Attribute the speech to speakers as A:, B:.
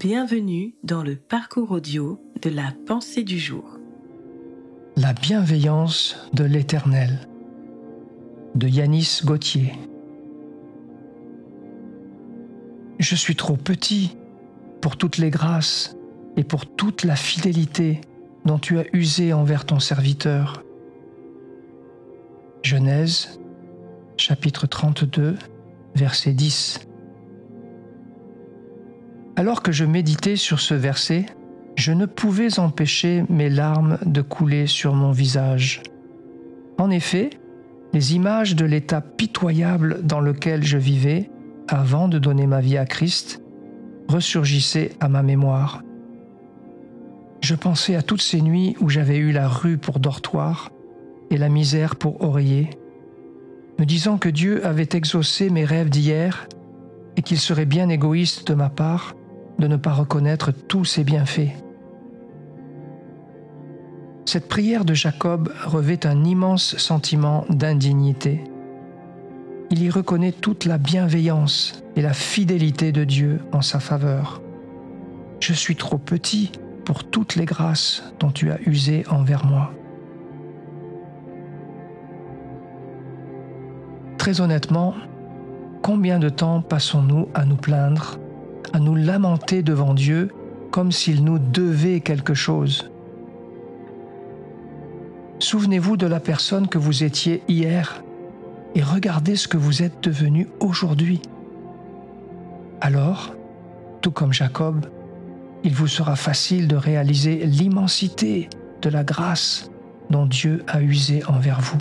A: Bienvenue dans le parcours audio de la pensée du jour.
B: La bienveillance de l'Éternel de Yanis Gauthier. Je suis trop petit pour toutes les grâces et pour toute la fidélité dont tu as usé envers ton serviteur. Genèse chapitre 32 verset 10 alors que je méditais sur ce verset, je ne pouvais empêcher mes larmes de couler sur mon visage. En effet, les images de l'état pitoyable dans lequel je vivais avant de donner ma vie à Christ ressurgissaient à ma mémoire. Je pensais à toutes ces nuits où j'avais eu la rue pour dortoir et la misère pour oreiller, me disant que Dieu avait exaucé mes rêves d'hier et qu'il serait bien égoïste de ma part de ne pas reconnaître tous ses bienfaits. Cette prière de Jacob revêt un immense sentiment d'indignité. Il y reconnaît toute la bienveillance et la fidélité de Dieu en sa faveur. Je suis trop petit pour toutes les grâces dont tu as usé envers moi. Très honnêtement, combien de temps passons-nous à nous plaindre? À nous lamenter devant Dieu comme s'il nous devait quelque chose. Souvenez-vous de la personne que vous étiez hier et regardez ce que vous êtes devenu aujourd'hui. Alors, tout comme Jacob, il vous sera facile de réaliser l'immensité de la grâce dont Dieu a usé envers vous.